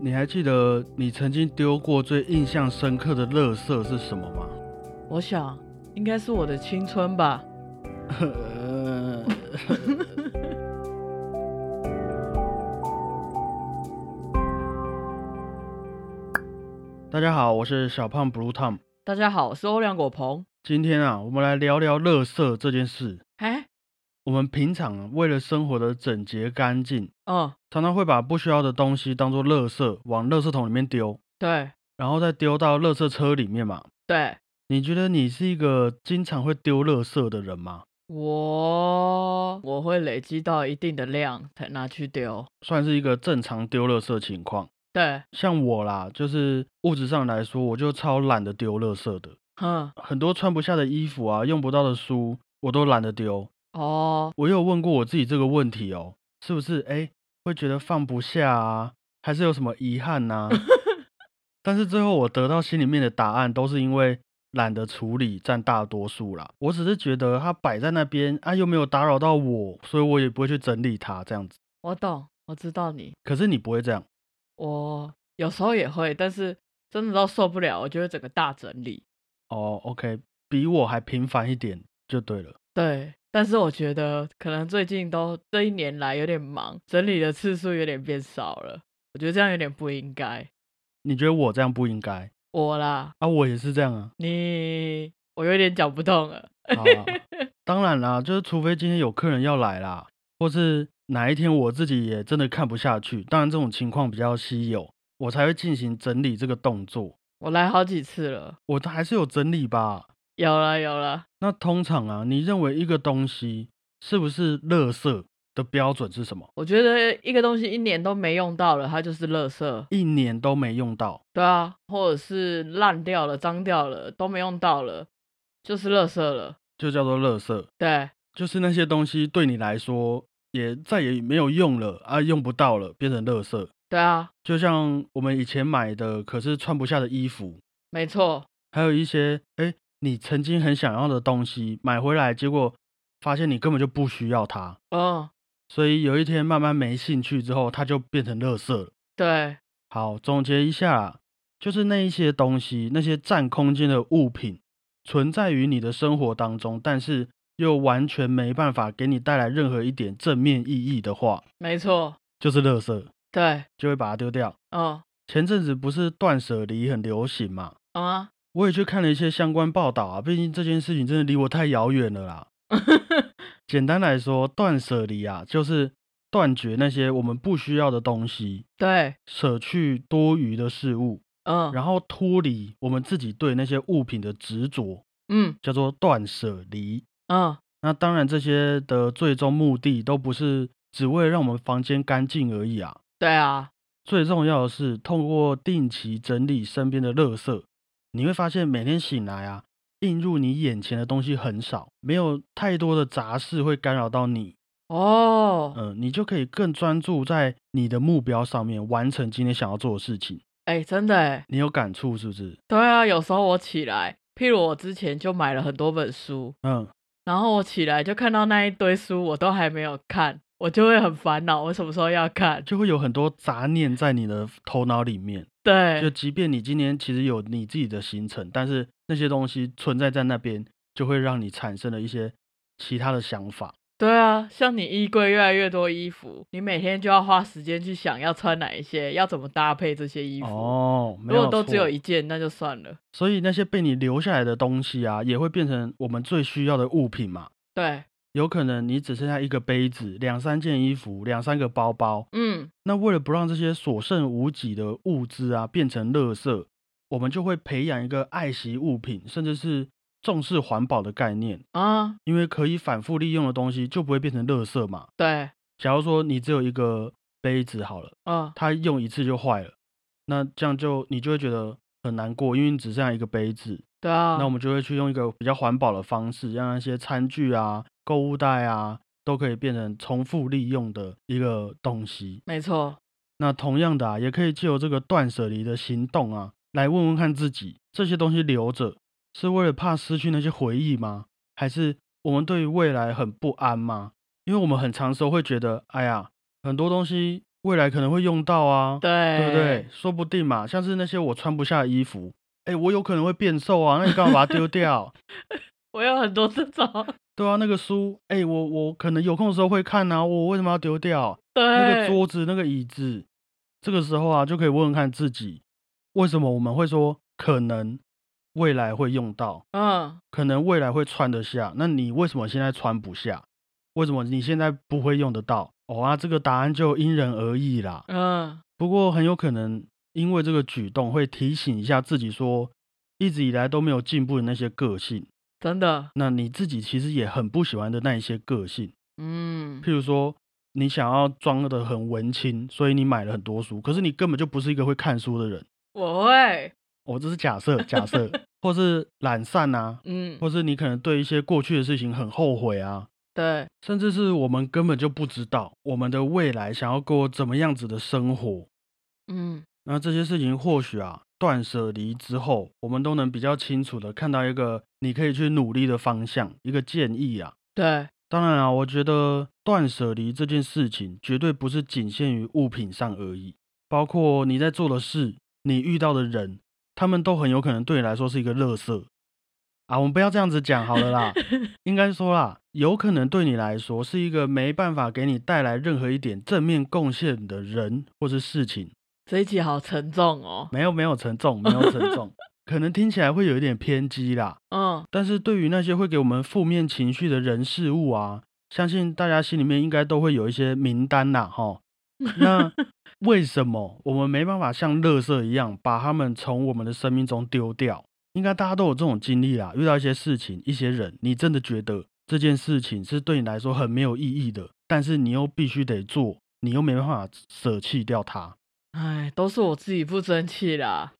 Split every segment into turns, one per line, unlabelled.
你还记得你曾经丢过最印象深刻的垃圾是什么吗？
我想应该是我的青春吧。
大家好，我是小胖 Blue Tom。
大家好，我是欧阳果鹏。
今天啊，我们来聊聊垃圾这件事。
哎，
我们平常啊，为了生活的整洁干净，
嗯，
常常会把不需要的东西当做垃圾往垃圾桶里面丢，
对
然后再丢到垃圾车里面嘛。
对，
你觉得你是一个经常会丢垃圾的人吗？
我我会累积到一定的量才拿去丢。
算是一个正常丢垃圾情况。
对，
像我啦，就是物质上来说，我就超懒得丢垃圾的。
嗯，
很多穿不下的衣服啊，用不到的书，我都懒得丢。
哦，
我有问过我自己这个问题哦，是不是？哎，会觉得放不下啊，还是有什么遗憾呐、但是最后我得到心里面的答案，都是因为懒得处理占大多数啦。我只是觉得它摆在那边啊，又没有打扰到我，所以我也不会去整理它这样子。
我懂，我知道你。
可是你不会这样。
我有时候也会，但是真的到受不了，我就会整个大整理。
哦，OK，比我还频繁一点就对了。
对，但是我觉得可能最近都这一年来有点忙，整理的次数有点变少了。我觉得这样有点不应该。
你觉得我这样不应该
我啦，
啊？我也是这样啊。
你我有点讲不动了。
当然啦，就是除非今天有客人要来啦，或是哪一天我自己也真的看不下去，当然这种情况比较稀有，我才会进行整理这个动作。
我来好几次了，
我还是有整理吧。
有了有了。
那通常啊，你认为一个东西是不是垃圾的标准是什么？
我觉得一个东西一年都没用到了，它就是垃圾。
一年都没用到，
对啊，或者是烂掉了、脏掉了都没用到了，就是垃圾了。
就叫做垃圾。
对
就是那些东西对你来说也再也没有用了啊，用不到了，变成垃圾。
对啊，
就像我们以前买的，可是穿不下的衣服，
没错。
还有一些哎，你曾经很想要的东西，买回来结果发现你根本就不需要它，
嗯，
所以有一天慢慢没兴趣之后，它就变成垃圾了。
对
好，总结一下啦，就是那一些东西，那些占空间的物品，存在于你的生活当中，但是又完全没办法给你带来任何一点正面意义的话，
没错。
就是垃圾，
对，
就会把它丢掉。
嗯
前阵子不是断舍离很流行嘛，
嗯啊，
我也去看了一些相关报道啊，毕竟这件事情真的离我太遥远了啦。简单来说，断舍离啊，就是断绝那些我们不需要的东西，
对，
舍去多余的事物，
嗯
然后脱离我们自己对那些物品的执着，
嗯
叫做断舍离。
嗯，
那当然，这些的最终目的都不是只为了让我们房间干净而已啊。
对啊，
最重要的是，通过定期整理身边的垃圾，你会发现每天醒来啊，映入你眼前的东西很少，没有太多的杂事会干扰到你，
哦，
嗯、你就可以更专注在你的目标上面，完成今天想要做的事情。
哎，真的哎，
你有感触是不是？
对啊，有时候我起来，譬如我之前就买了很多本书，
嗯，
然后我起来就看到那一堆书，我都还没有看，我就会很烦恼，我什么时候要看？
就会有很多杂念在你的头脑里面。就即便你今年其实有你自己的行程，但是那些东西存在在那边，就会让你产生了一些其他的想法。
对啊，像你衣柜越来越多衣服，你每天就要花时间去想要穿哪一些，要怎么搭配这些衣服。
哦，没有
如果都只有一件，那就算了。
所以那些被你留下来的东西啊，也会变成我们最需要的物品嘛。
对，
有可能你只剩下一个杯子、两三件衣服、两三个包包。
嗯，
那为了不让这些所剩无几的物资啊变成垃圾，我们就会培养一个爱惜物品，甚至是重视环保的概念。
啊，
因为可以反复利用的东西就不会变成垃圾嘛。
对，
假如说你只有一个杯子好了，
嗯，
它用一次就坏了，那这样就你就会觉得很难过，因为你只剩下一个杯子。
对啊，
那我们就会去用一个比较环保的方式，让那些餐具啊、购物袋啊都可以变成重复利用的一个东西。
没错，
那同样的啊，也可以借由这个断舍离的行动啊，来问问看自己，这些东西留着是为了怕失去那些回忆吗？还是我们对于未来很不安吗？因为我们很长时候会觉得，哎呀，很多东西未来可能会用到啊，
对
对不对？？说不定嘛，像是那些我穿不下的衣服，哎，我有可能会变瘦啊，那你干嘛把它丢掉？
我有很多这种，
对啊，那个书，哎，我我可能有空的时候会看啊，我为什么要丢掉？
对，
那个桌子、那个椅子，这个时候啊，就可以问问看自己，为什么我们会说可能未来会用到，
嗯，
可能未来会穿得下？那你为什么现在穿不下？为什么你现在不会用得到？哦啊，这个答案就因人而异啦。
嗯，
不过很有可能因为这个举动会提醒一下自己说，一直以来都没有进步的那些个性，
真的，
那你自己其实也很不喜欢的那一些个性。
嗯，
譬如说，你想要装的很文青，所以你买了很多书，可是你根本就不是一个会看书的人。
我会，
哦，这是假设，假设，或是懒散啊，
嗯，
或是你可能对一些过去的事情很后悔啊，
对，
甚至是我们根本就不知道我们的未来想要过怎么样子的生活。
嗯，
那这些事情或许啊，断舍离之后，我们都能比较清楚的看到一个你可以去努力的方向，一个建议啊。
对，
当然啊，我觉得断舍离这件事情绝对不是仅限于物品上而已，包括你在做的事，你遇到的人，他们都很有可能对你来说是一个垃圾啊。我们不要这样子讲好了啦，应该说啦，有可能对你来说是一个没办法给你带来任何一点正面贡献的人或是事情。
这一集好沉重哦，
没有没有沉重，没有沉重，可能听起来会有一点偏激啦。
嗯，
但是对于那些会给我们负面情绪的人事物啊，相信大家心里面应该都会有一些名单啦，哈。那为什么我们没办法像垃圾一样把他们从我们的生命中丢掉？应该大家都有这种经历啦，遇到一些事情、一些人，你真的觉得这件事情是对你来说很没有意义的，但是你又必须得做，你又没办法舍弃掉它。
哎，都是我自己不争气啦，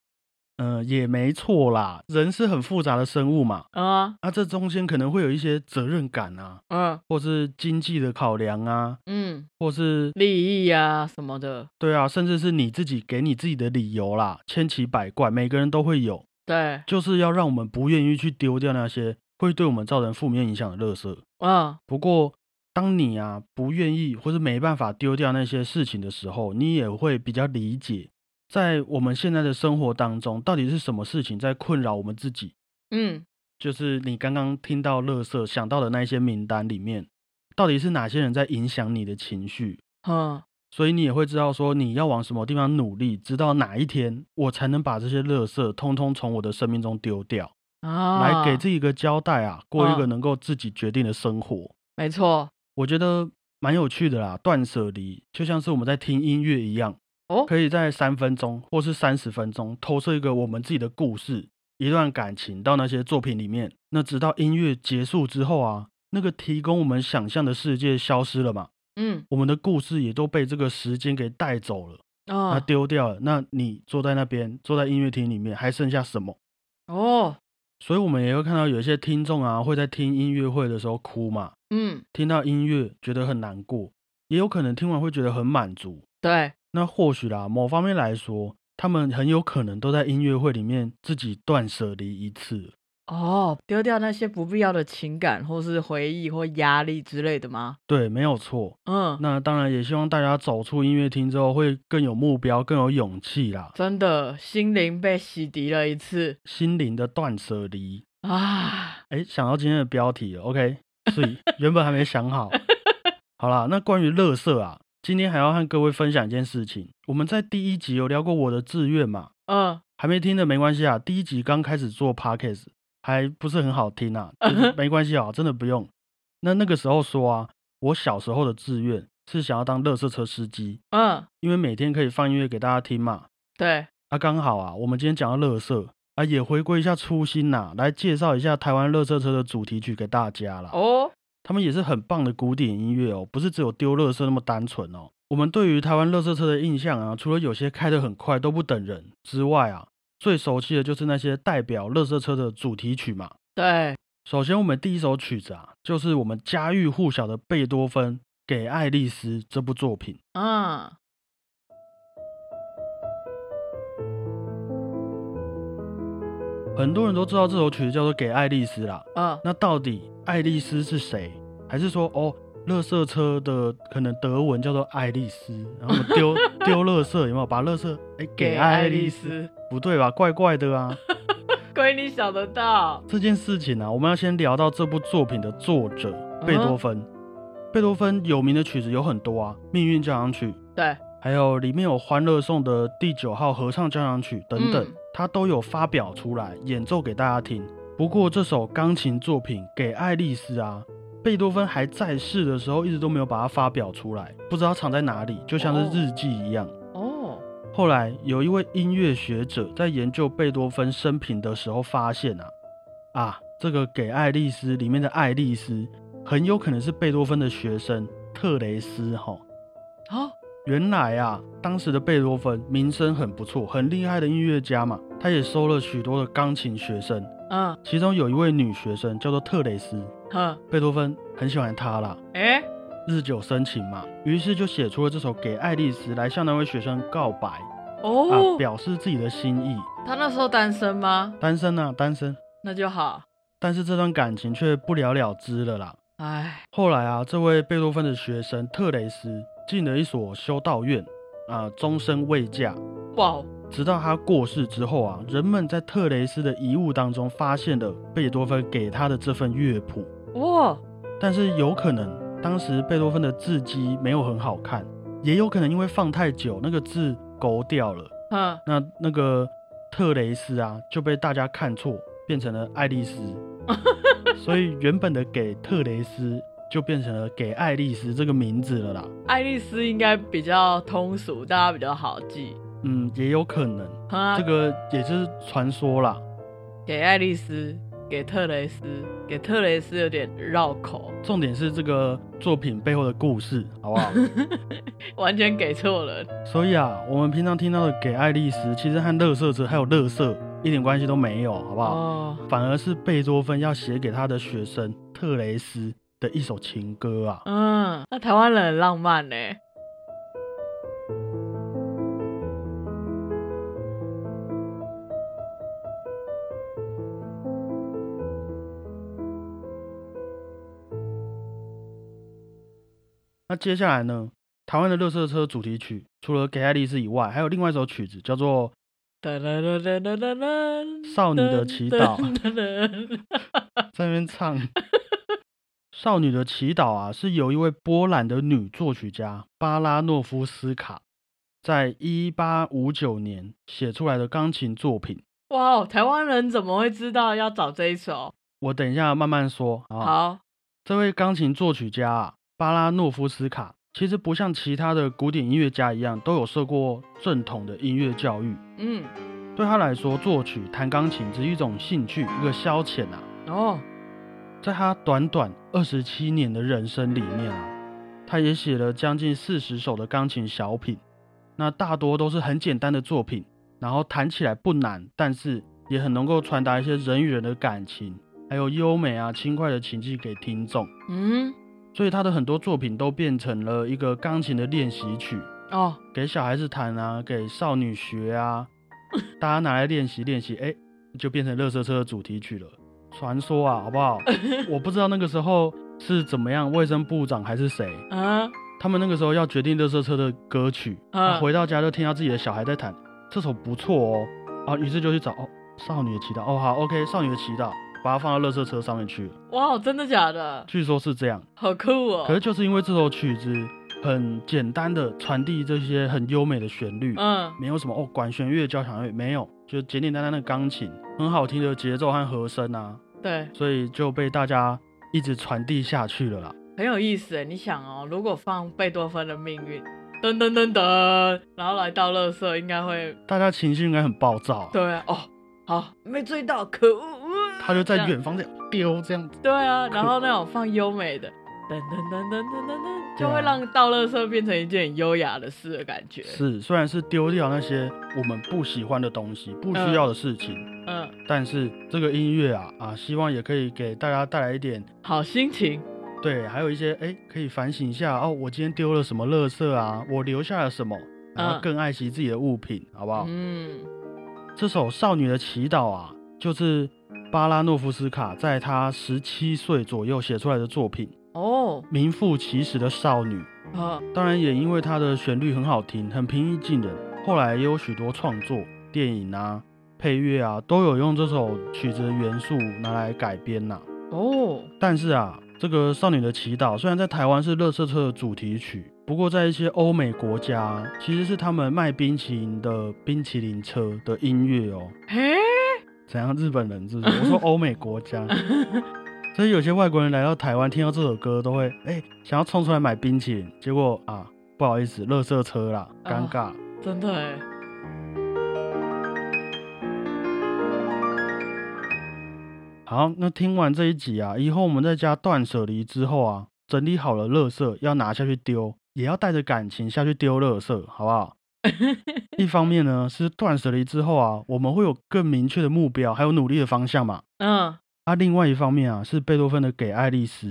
嗯、也没错啦，人是很复杂的生物嘛，
啊，
啊，这中间可能会有一些责任感啊，
嗯。
或是经济的考量啊，
嗯，
或是
利益啊什么的，
对啊，甚至是你自己给你自己的理由啦，千奇百怪，每个人都会有，
对，
就是要让我们不愿意去丢掉那些会对我们造成负面影响的垃圾。
嗯，
不过，当你啊不愿意或者没办法丢掉那些事情的时候，你也会比较理解，在我们现在的生活当中，到底是什么事情在困扰我们自己。
嗯，
就是你刚刚听到乐色想到的那一些名单里面，到底是哪些人在影响你的情绪？
嗯，
所以你也会知道说你要往什么地方努力，直到哪一天我才能把这些乐色通通从我的生命中丢掉，
啊，
来给自己一个交代啊，过一个
嗯
能够自己决定的生活。
没错，
我觉得蛮有趣的啦，断舍离就像是我们在听音乐一样，
哦，
可以在三分钟或是三十分钟投射一个我们自己的故事、一段感情到那些作品里面。那直到音乐结束之后啊，那个提供我们想象的世界消失了嘛，
嗯，
我们的故事也都被这个时间给带走了，那
啊，
丢掉了。那你坐在那边，坐在音乐厅里面，还剩下什么？
哦，
所以我们也会看到有一些听众啊，会在听音乐会的时候哭嘛，
嗯，
听到音乐觉得很难过，也有可能听完会觉得很满足。
对，
那或许啦，某方面来说，他们很有可能都在音乐会里面自己断舍离一次。
哦，丢掉那些不必要的情感或是回忆或压力之类的吗？
对，没有错。
嗯，
那当然也希望大家走出音乐厅之后会更有目标、更有勇气啦，
真的心灵被洗涤了一次
心灵的断舍离。
啊！
哎，想到今天的标题了，OK，所以原本还没想好。好啦，那关于乐色啊，今天还要和各位分享一件事情。我们在第一集有聊过我的志愿嘛，
嗯，
还没听的没关系啊。第一集刚开始做 podcast 还不是很好听啊，就是 没关系啊，真的不用。那那个时候说啊，我小时候的志愿是想要当乐色车司机，
嗯，
因为每天可以放音乐给大家听嘛。
对，
啊，刚好啊，我们今天讲到乐色啊，也回归一下初心呐、来介绍一下台湾乐色车的主题曲给大家啦。
哦，
他们也是很棒的古典音乐哦，不是只有丢乐色那么单纯哦。我们对于台湾乐色车的印象啊，除了有些开得很快都不等人之外啊，最熟悉的就是那些代表乐色车的主题曲嘛。
对，
首先，我们第一首曲子啊，就是我们家喻户晓的贝多芬《给爱丽丝》这部作品。
嗯，
很多人都知道这首曲子叫做《给爱丽丝》啦。
嗯，
那到底爱丽丝是谁？还是说哦，垃圾车的可能德文叫做爱丽丝，然后丢 丢垃圾有没有？把垃圾哎给爱丽丝，不对吧？怪怪的啊！
亏你想得到
这件事情啊，我们要先聊到这部作品的作者贝多芬。贝多芬有名的曲子有很多啊，《命运交响曲》
对，
还有里面有《欢乐颂》的第九号合唱交响曲等等，
嗯
他都有发表出来演奏给大家听。不过这首钢琴作品《给爱丽丝》啊，贝多芬还在世的时候一直都没有把它发表出来，不知道藏在哪里，就像是日记一样。
哦，
后来有一位音乐学者在研究贝多芬生平的时候发现啊，啊，这个《给爱丽丝》里面的爱丽丝很有可能是贝多芬的学生特雷斯哈。
好，
原来啊，当时的贝多芬名声很不错，很厉害的音乐家嘛，他也收了许多的钢琴学生，
嗯。
其中有一位女学生叫做特蕾斯，
哼，
贝多芬很喜欢她啦，
哎，
日久生情嘛，于是就写出了这首《给爱丽丝》来向那位学生告白啊，
哦，
表示自己的心意。
他那时候单身吗？
单身啊，单身，
那就好。
但是这段感情却不了了之了啦。
哎，
后来啊，这位贝多芬的学生特雷斯进了一所修道院，啊，终身未嫁。
哇，
直到他过世之后啊，人们在特雷斯的遗物当中发现了贝多芬给他的这份乐谱，
哇，
但是有可能当时贝多芬的字迹没有很好看，也有可能因为放太久，那个字勾掉了，
嗯，
那那个特雷斯啊就被大家看错，变成了爱丽丝，所以原本的给特雷斯就变成了给爱丽丝这个名字了啦。
爱丽丝应该比较通俗，大家比较好记。
嗯，也有可能，
啊。
这，个也是传说啦。
给爱丽丝，给特雷斯，给特雷斯有点绕口，
重点是这个作品背后的故事，好不好？
完全给错了。
所以啊，我们平常听到的给爱丽丝，其实和乐色车还有乐色一点关系都没有，好不好？
哦，
反而是贝多芬要写给他的学生特雷斯的一首情歌啊。
嗯，那台湾人很浪漫呢。
那接下来呢，台湾的乐色车主题曲除了给爱丽丝以外，还有另外一首曲子叫做 少女的祈祷》，在那边唱。少女的祈祷啊，是由一位波兰的女作曲家巴拉诺夫斯卡在一八五九年写出来的钢琴作品。
哇哦，台湾人怎么会知道要找这一首？
我等一下慢慢说啊。
好，
这位钢琴作曲家啊，巴拉诺夫斯卡，其实不像其他的古典音乐家一样都有受过正统的音乐教育。
嗯，
对他来说，作曲、弹钢琴只是一种兴趣，一个消遣啊。
哦，
在他短短二十七年的人生里面啊，他也写了将近四十首的钢琴小品，那大多都是很简单的作品，然后弹起来不难，但是也很能够传达一些人与人的感情，还有优美啊轻快的情境给听众。
嗯，
所以他的很多作品都变成了一个钢琴的练习曲，
哦，
给小孩子弹啊，给少女学啊，大家拿来练习练习，哎，就变成乐色车的主题曲了。传说啊，好不好？我不知道那个时候是怎么样，卫生部长还是谁，
啊，
他们那个时候要决定乐色车的歌曲，
嗯
啊回到家就听到自己的小孩在弹这首不错哦，啊，于是就去找哦，少女的祈祷，哦好，OK，少女的祈祷，把它放到乐色车上面去了，
哇，真的假的？
据说是这样。
好酷哦！
可是就是因为这首曲子很简单的传递这些很优美的旋律，
嗯，
没有什么哦管弦乐、交响乐，没有，就简简单单的钢琴，很好听的节奏和和声啊，
对，
所以就被大家一直传递下去了啦。
很有意思哎。你想哦，如果放贝多芬的命运，噔噔噔噔，然后来到乐色，应该会
大家情绪应该很暴躁啊、
对啊，哦，好，没追到，可恶！呃
他就在远方这样丢这样子，
对啊，然后那种放优美的，噔噔噔噔噔噔噔，就会让倒垃圾变成一件很优雅的事的感觉。
是虽然是丢掉那些我们不喜欢的东西、不需要的事情，
嗯，
但是这个音乐啊啊，希望也可以给大家带来一点
好心情。
对，还有一些哎，可以反省一下哦，我今天丢了什么垃圾啊？我留下了什么？然后
嗯
更爱惜自己的物品，好不好？
嗯，
这首《少女的祈祷》啊，就是巴拉诺夫斯卡在他十七岁左右写出来的作品。
哦，
名副其实的少女。
啊，
当然也因为它的旋律很好听，很平易近人，后来也有许多创作、电影啊、配乐啊，都有用这首曲子的元素拿来改编呐、
哦，
但是啊，这个《少女的祈祷》虽然在台湾是乐色车的主题曲，不过在一些欧美国家，其实是他们卖冰淇淋的冰淇淋车的音乐哦。
嘿，
怎样？日本人是不是？我说欧美国家，所以有些外国人来到台湾，听到这首歌都会哎、想要冲出来买冰淇淋，结果啊不好意思，乐色车啦，尴
哦
尬。
真的哎，
好，那听完这一集啊，以后我们在家断舍离之后啊，整理好了垃圾要拿下去丢，也要带着感情下去丢垃圾，好不好？一方面呢是断舍离之后啊，我们会有更明确的目标，还有努力的方向嘛。
嗯，
啊，另外一方面啊，是贝多芬的《给爱丽丝》，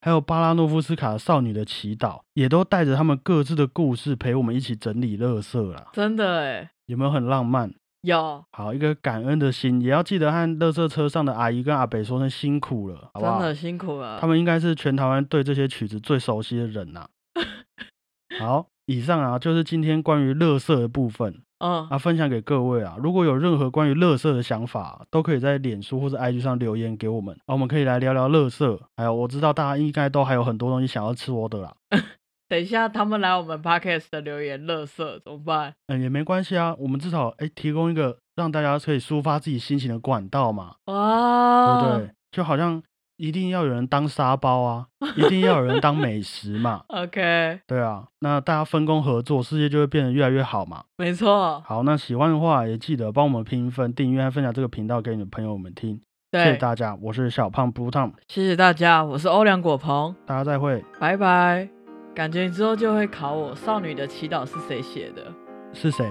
还有巴拉诺夫斯卡的《少女的祈祷》，也都带着他们各自的故事陪我们一起整理垃圾啦。
真的哎，
有没有很浪漫？
有，
好，一个感恩的心，也要记得和垃圾车上的阿姨跟阿北说声辛苦了，好不好？
真的辛苦了
他。们应该是全台湾对这些曲子最熟悉的人呐、好，以上啊就是今天关于乐色的部分
嗯，
啊，分享给各位啊。如果有任何关于乐色的想法，都可以在脸书或者 IG 上留言给我们啊，我们可以来聊聊乐色。还有，我知道大家应该都还有很多东西想要吃我的啦，
等一下他们来我们 podcast 的留言，乐色怎么办？
嗯，也没关系啊，我们至少哎提供一个让大家可以抒发自己心情的管道嘛。
哇，
对不对？就好像一定要有人当沙包啊，一定要有人当美食嘛？
OK，
对啊，那大家分工合作，世界就会变得越来越好嘛。
没错，
好，那喜欢的话也记得帮我们评分、订阅和分享这个频道给你的朋友们听，谢谢，大家，我是小胖 Blue Tom，
谢谢大家，我是欧良果鹏，
大家再会。
拜拜。感觉你之后就会考我，《少女的祈祷》是谁写的？
是谁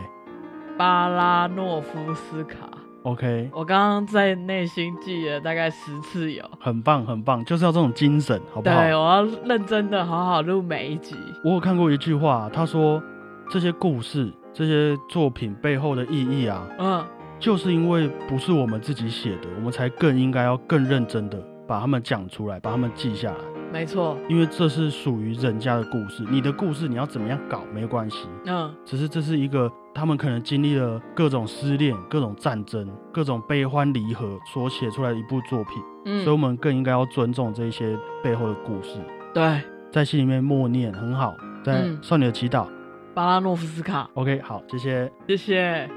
巴拉诺夫斯卡。
？OK，
我刚刚在内心记了大概十次有。
很棒，很棒，就是要这种精神，好不好？
对，我要认真的好好录每一集。
我有看过一句话，他说这些故事、这些作品背后的意义啊，
嗯，
就是因为不是我们自己写的，我们才更应该要更认真的把它们讲出来，把它们记下来，
没错。
因为这是属于人家的故事，你的故事你要怎么样搞没关系，
嗯，
只是这是一个他们可能经历了各种失恋、各种战争、各种悲欢离合所写出来的一部作品，
嗯，
所以我们更应该要尊重这些背后的故事，
对，
在心里面默念很好，在
嗯
少女的祈祷。
巴拉诺夫斯卡
，OK，好，谢谢。
谢谢。